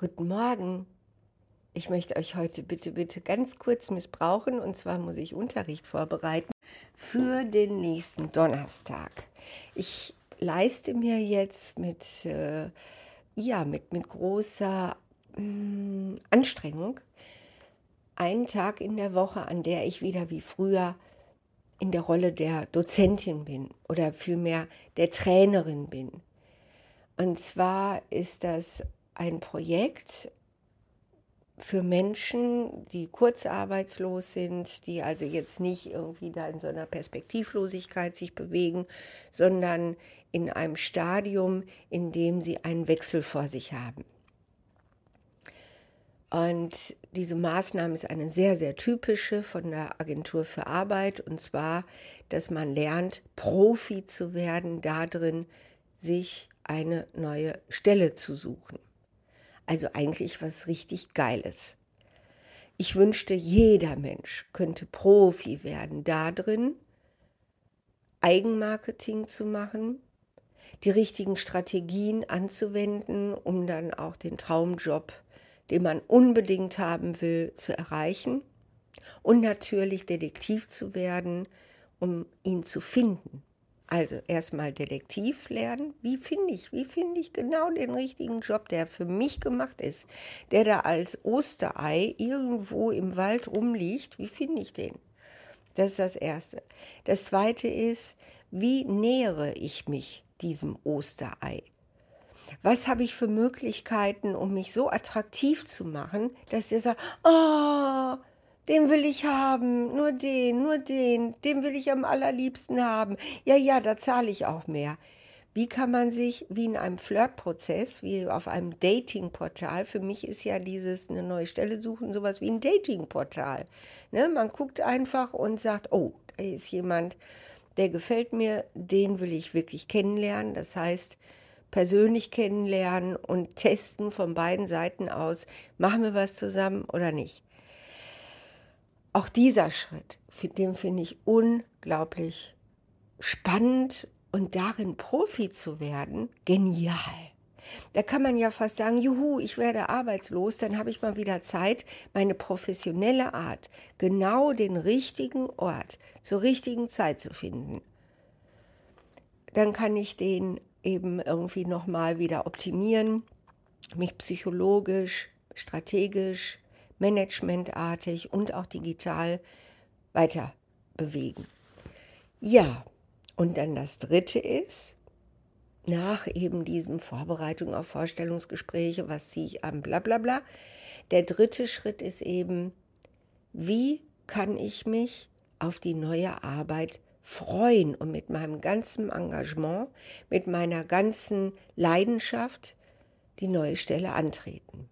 Guten Morgen. Ich möchte euch heute bitte, bitte ganz kurz missbrauchen. Und zwar muss ich Unterricht vorbereiten für den nächsten Donnerstag. Ich leiste mir jetzt mit, äh, ja, mit, mit großer mh, mm, Anstrengung einen Tag in der Woche, an der ich wieder wie früher in der Rolle der Dozentin bin oder vielmehr der Trainerin bin. Und zwar ist das ein Projekt für Menschen, die kurzarbeitslos sind, die also jetzt nicht irgendwie da in so einer Perspektivlosigkeit sich bewegen, sondern in einem Stadium, in dem sie einen Wechsel vor sich haben. Und diese Maßnahme ist eine sehr, sehr typische von der Agentur für Arbeit, und zwar, dass man lernt, Profi zu werden, darin, sich eine neue Stelle zu suchen. Also eigentlich was richtig Geiles. Ich wünschte, jeder Mensch könnte Profi werden darin, Eigenmarketing zu machen, die richtigen Strategien anzuwenden, um dann auch den Traumjob, den man unbedingt haben will, zu erreichen und natürlich Detektiv zu werden, um ihn zu finden. Also erstmal Detektiv lernen. Wie finde ich, wie finde ich genau den richtigen Job, der für mich gemacht ist, der da als Osterei irgendwo im Wald rumliegt. Wie finde ich den? Das ist das Erste. Das Zweite ist, wie nähere ich mich diesem Osterei? Was habe ich für Möglichkeiten, um mich so attraktiv zu machen, dass ihr sagt, oh, den will ich haben, nur den, nur den, den will ich am allerliebsten haben. Ja, ja, da zahle ich auch mehr. Wie kann man sich, wie in einem Flirtprozess, wie auf einem Datingportal, für mich ist ja dieses eine neue Stelle suchen sowas wie ein Datingportal. Ne? Man guckt einfach und sagt, oh, da ist jemand, der gefällt mir, den will ich wirklich kennenlernen. Das heißt, persönlich kennenlernen und testen von beiden Seiten aus, machen wir was zusammen oder nicht auch dieser Schritt, den finde ich unglaublich spannend und darin Profi zu werden, genial. Da kann man ja fast sagen, juhu, ich werde arbeitslos, dann habe ich mal wieder Zeit, meine professionelle Art, genau den richtigen Ort zur richtigen Zeit zu finden. Dann kann ich den eben irgendwie nochmal wieder optimieren, mich psychologisch, strategisch, managementartig und auch digital weiter bewegen. Ja, und dann das Dritte ist, nach eben diesem Vorbereitung auf Vorstellungsgespräche, was ziehe ich an, bla bla bla, der dritte Schritt ist eben, wie kann ich mich auf die neue Arbeit freuen und mit meinem ganzen Engagement, mit meiner ganzen Leidenschaft die neue Stelle antreten.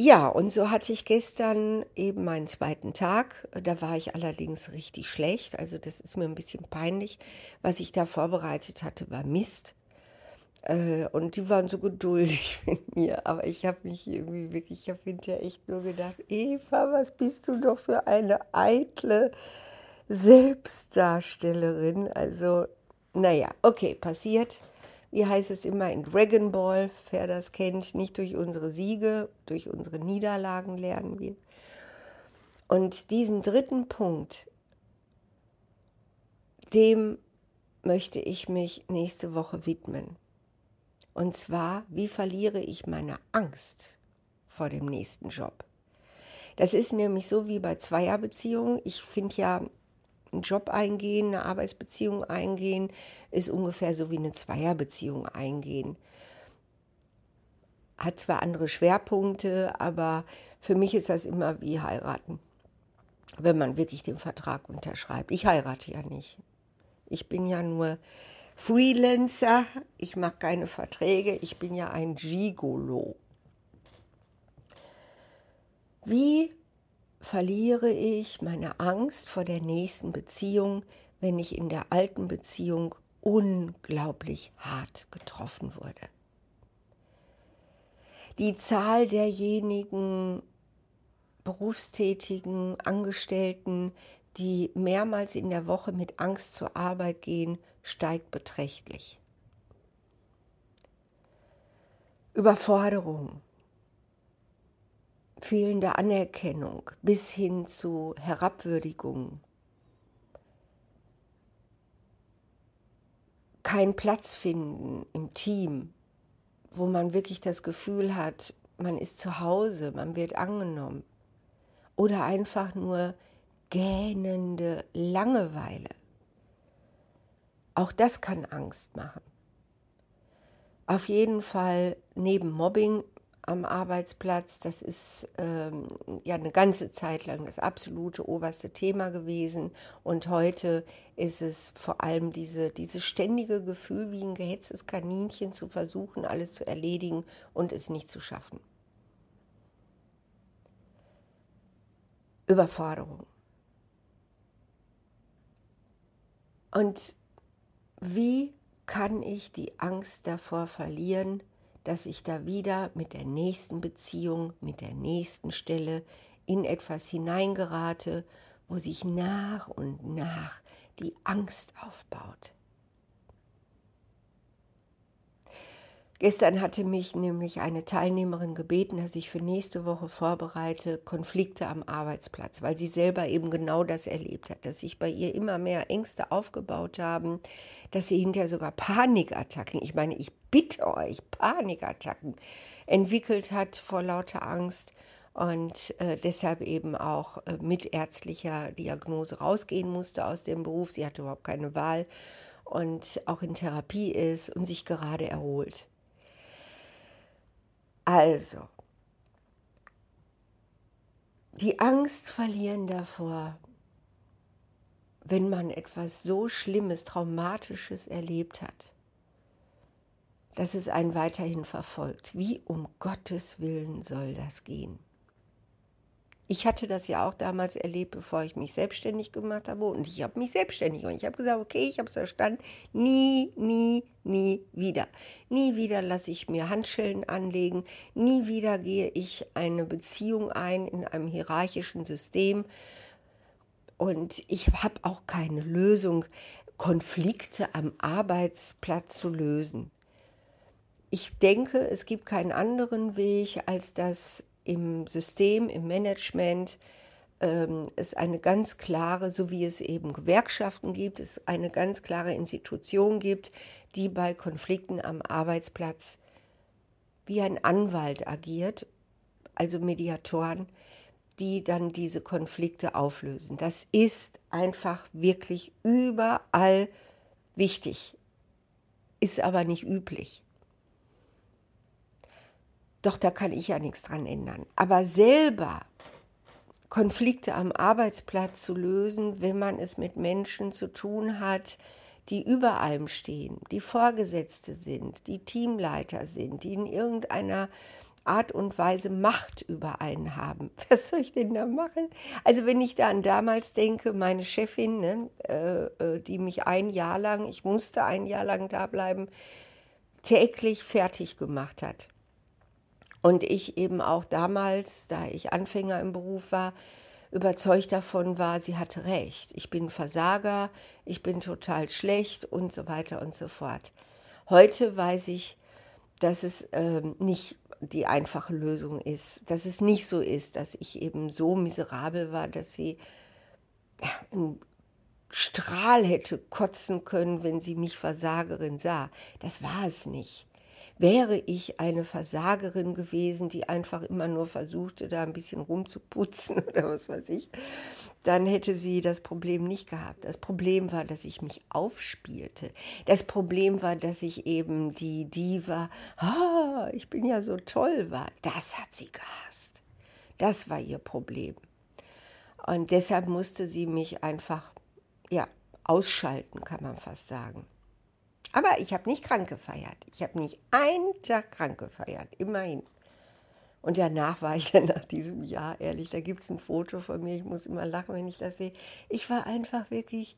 Ja, und so hatte ich gestern eben meinen zweiten Tag. Da war ich allerdings richtig schlecht. Also das ist mir ein bisschen peinlich. Was ich da vorbereitet hatte, war Mist. Äh, und die waren so geduldig mit mir. Aber ich habe mich irgendwie wirklich, ich habe hinterher echt nur gedacht, Eva, was bist du doch für eine eitle Selbstdarstellerin. Also, naja, okay, passiert wie heißt es immer in Dragon Ball, wer das kennt, nicht durch unsere Siege, durch unsere Niederlagen lernen wir. Und diesen dritten Punkt, dem möchte ich mich nächste Woche widmen. Und zwar, wie verliere ich meine Angst vor dem nächsten Job? Das ist nämlich so wie bei Zweierbeziehungen. Ich finde ja, einen Job eingehen, eine Arbeitsbeziehung eingehen, ist ungefähr so wie eine Zweierbeziehung eingehen. Hat zwar andere Schwerpunkte, aber für mich ist das immer wie heiraten, wenn man wirklich den Vertrag unterschreibt. Ich heirate ja nicht. Ich bin ja nur Freelancer, ich mache keine Verträge, ich bin ja ein Gigolo. Wie verliere ich meine Angst vor der nächsten Beziehung, wenn ich in der alten Beziehung unglaublich hart getroffen wurde. Die Zahl derjenigen berufstätigen Angestellten, die mehrmals in der Woche mit Angst zur Arbeit gehen, steigt beträchtlich. Überforderung, fehlende Anerkennung bis hin zu Herabwürdigung, keinen Platz finden im Team, wo man wirklich das Gefühl hat, man ist zu Hause, man wird angenommen. Oder einfach nur gähnende Langeweile. Auch das kann Angst machen. Auf jeden Fall neben Mobbing am Arbeitsplatz. Das ist ähm, ja eine ganze Zeit lang das absolute oberste Thema gewesen. Und heute ist es vor allem diese, dieses ständige Gefühl, wie ein gehetztes Kaninchen zu versuchen, alles zu erledigen und es nicht zu schaffen. Überforderung. Und wie kann ich die Angst davor verlieren, dass ich da wieder mit der nächsten Beziehung, mit der nächsten Stelle in etwas hineingerate, wo sich nach und nach die Angst aufbaut. Gestern hatte mich nämlich eine Teilnehmerin gebeten, dass ich für nächste Woche vorbereite Konflikte am Arbeitsplatz, weil sie selber eben genau das erlebt hat, dass sich bei ihr immer mehr Ängste aufgebaut haben, dass sie hinterher sogar Panikattacken, ich meine, ich bitte euch, Panikattacken entwickelt hat vor lauter Angst und äh, deshalb eben auch äh, mit ärztlicher Diagnose rausgehen musste aus dem Beruf. Sie hatte überhaupt keine Wahl und auch in Therapie ist und sich gerade erholt. Also, die Angst verlieren davor, wenn man etwas so Schlimmes, Traumatisches erlebt hat, dass es einen weiterhin verfolgt. Wie um Gottes Willen soll das gehen? Ich hatte das ja auch damals erlebt, bevor ich mich selbstständig gemacht habe. Und ich habe mich selbstständig gemacht. Ich habe gesagt, okay, ich habe es verstanden. Nie, nie, nie wieder. Nie wieder lasse ich mir Handschellen anlegen. Nie wieder gehe ich eine Beziehung ein in einem hierarchischen System. Und ich habe auch keine Lösung, Konflikte am Arbeitsplatz zu lösen. Ich denke, es gibt keinen anderen Weg, als dass im System, im Management ähm, es eine ganz klare, so wie es eben Gewerkschaften gibt, es eine ganz klare Institution gibt, die bei Konflikten am Arbeitsplatz wie ein Anwalt agiert, also Mediatoren, die dann diese Konflikte auflösen. Das ist einfach wirklich überall wichtig, ist aber nicht üblich. Doch da kann ich ja nichts dran ändern. Aber selber Konflikte am Arbeitsplatz zu lösen, wenn man es mit Menschen zu tun hat, die über allem stehen, die Vorgesetzte sind, die Teamleiter sind, die in irgendeiner Art und Weise Macht über einen haben. Was soll ich denn da machen? Also wenn ich da an damals denke, meine Chefin, ne, äh, äh die mich ein Jahr lang, ich musste ein Jahr lang da bleiben, täglich fertig gemacht hat. Und ich eben auch damals, da ich Anfänger im Beruf war, überzeugt davon war, sie hatte recht. Ich bin Versager, ich bin total schlecht und so weiter und so fort. Heute weiß ich, dass es ähm, nicht die einfache Lösung ist, dass es nicht so ist, dass ich eben so miserabel war, dass sie ja, im Strahl hätte kotzen können, wenn sie mich Versagerin sah. Das war es nicht. Wäre ich eine Versagerin gewesen, die einfach immer nur versuchte, da ein bisschen rumzuputzen oder was weiß ich, dann hätte sie das Problem nicht gehabt. Das Problem war, dass ich mich aufspielte. Das Problem war, dass ich eben die Diva, ah, ich bin ja so toll war. Das hat sie gehasst. Das war ihr Problem. Und deshalb musste sie mich einfach, ja, ausschalten, kann man fast sagen. Aber ich habe nicht krank gefeiert. Ich habe nicht einen Tag krank gefeiert, immerhin. Und danach war ich dann nach diesem Jahr, ehrlich, da gibt es ein Foto von mir, ich muss immer lachen, wenn ich das sehe. Ich war einfach wirklich,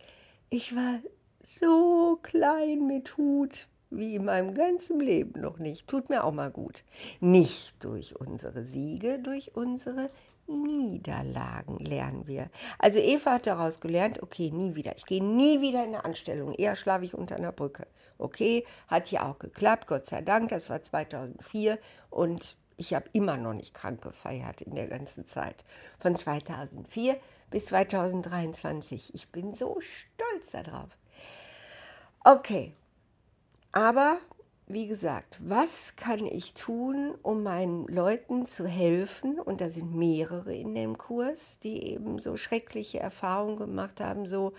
ich war so klein mit Hut wie in meinem ganzen Leben noch nicht. Tut mir auch mal gut. Nicht durch unsere Siege, durch unsere Niederlagen lernen wir. Also Eva hat daraus gelernt, okay, nie wieder. Ich gehe nie wieder in eine Anstellung. Eher schlafe ich unter einer Brücke. Okay, hat ja auch geklappt, Gott sei Dank. Das war 2004 und ich habe immer noch nicht krank gefeiert in der ganzen Zeit. Von 2004 bis 2023. Ich bin so stolz darauf. Okay, aber wie gesagt, was kann ich tun, um meinen Leuten zu helfen? Und da sind mehrere in dem Kurs, die eben so schreckliche Erfahrungen gemacht haben, so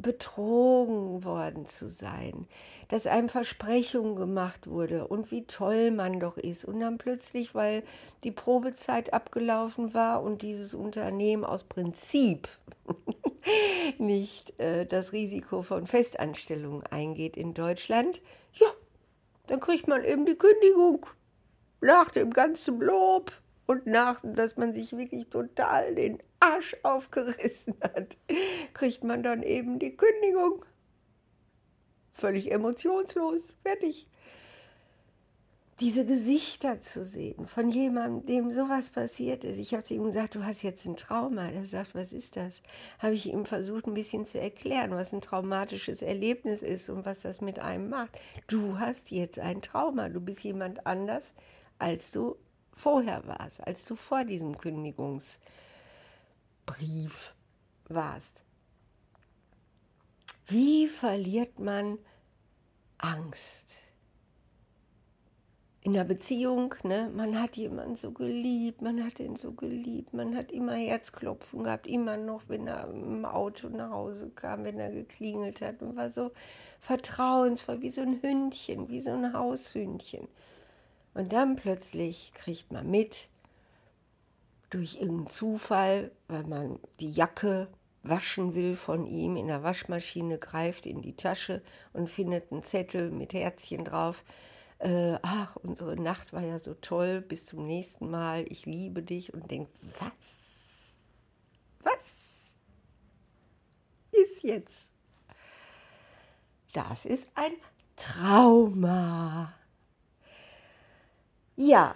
betrogen worden zu sein, dass einem Versprechungen gemacht wurde und wie toll man doch ist. Und dann plötzlich, weil die Probezeit abgelaufen war und dieses Unternehmen aus Prinzip nicht äh, das Risiko von Festanstellungen eingeht in Deutschland, ja, dann kriegt man eben die Kündigung. Nach dem ganzen Lob und nach, dass man sich wirklich total den Arsch aufgerissen hat, kriegt man dann eben die Kündigung. Völlig emotionslos, fertig diese Gesichter zu sehen von jemandem, dem sowas passiert ist. Ich habe zu ihm gesagt, du hast jetzt ein Trauma. Er sagt, was ist das? Habe ich ihm versucht, ein bisschen zu erklären, was ein traumatisches Erlebnis ist und was das mit einem macht. Du hast jetzt ein Trauma. Du bist jemand anders, als du vorher warst, als du vor diesem Kündigungsbrief warst. Wie verliert man Angst? In der Beziehung, ne, man hat jemanden so geliebt, man hat ihn so geliebt, man hat immer Herzklopfen gehabt, immer noch, wenn er im Auto nach Hause kam, wenn er geklingelt hat und war so vertrauensvoll, wie so ein Hündchen, wie so ein Haushündchen. Und dann plötzlich kriegt man mit, durch irgendeinen Zufall, weil man die Jacke waschen will von ihm, in der Waschmaschine greift in die Tasche und findet einen Zettel mit Herzchen drauf äh, ach, unsere Nacht war ja so toll, bis zum nächsten Mal, ich liebe dich und denkt, was? Was ist jetzt? Das ist ein Trauma. Ja.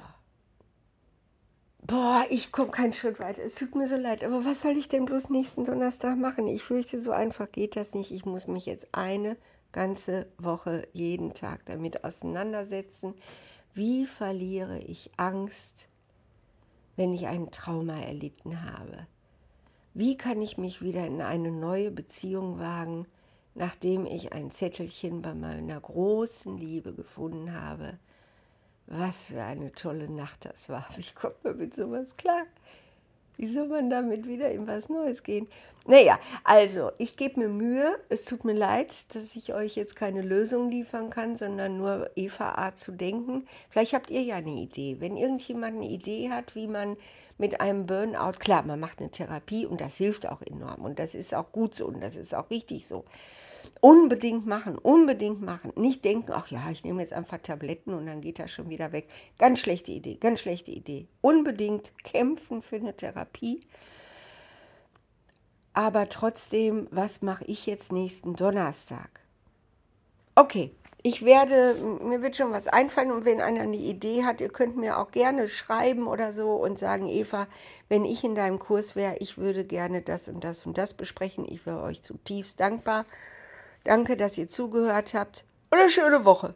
Boah, ich komme keinen Schritt weiter. Es tut mir so leid, aber was soll ich denn bloß nächsten Donnerstag machen? Ich fürchte, so einfach geht das nicht. Ich muss mich jetzt eine ganze Woche jeden Tag damit auseinandersetzen, wie verliere ich Angst, wenn ich ein Trauma erlitten habe. Wie kann ich mich wieder in eine neue Beziehung wagen, nachdem ich ein Zettelchen bei meiner großen Liebe gefunden habe? Was für eine tolle Nacht das war. Ich komme mit sowas klar. Wie soll man damit wieder in was Neues gehen? Naja, also ich gebe mir Mühe. Es tut mir leid, dass ich euch jetzt keine Lösung liefern kann, sondern nur Eva zu denken. Vielleicht habt ihr ja eine Idee. Wenn irgendjemand eine Idee hat, wie man mit einem Burnout, klar, man macht eine Therapie und das hilft auch enorm und das ist auch gut so und das ist auch richtig so. Unbedingt machen, unbedingt machen. Nicht denken, ach ja, ich nehme jetzt einfach Tabletten und dann geht das schon wieder weg. Ganz schlechte Idee, ganz schlechte Idee. Unbedingt kämpfen für eine Therapie. Aber trotzdem, was mache ich jetzt nächsten Donnerstag? Okay, ich werde, mir wird schon was einfallen und wenn einer eine Idee hat, ihr könnt mir auch gerne schreiben oder so und sagen, Eva, wenn ich in deinem Kurs wäre, ich würde gerne das und das und das besprechen. Ich wäre euch zutiefst dankbar. Danke, dass ihr zugehört habt und eine schöne Woche.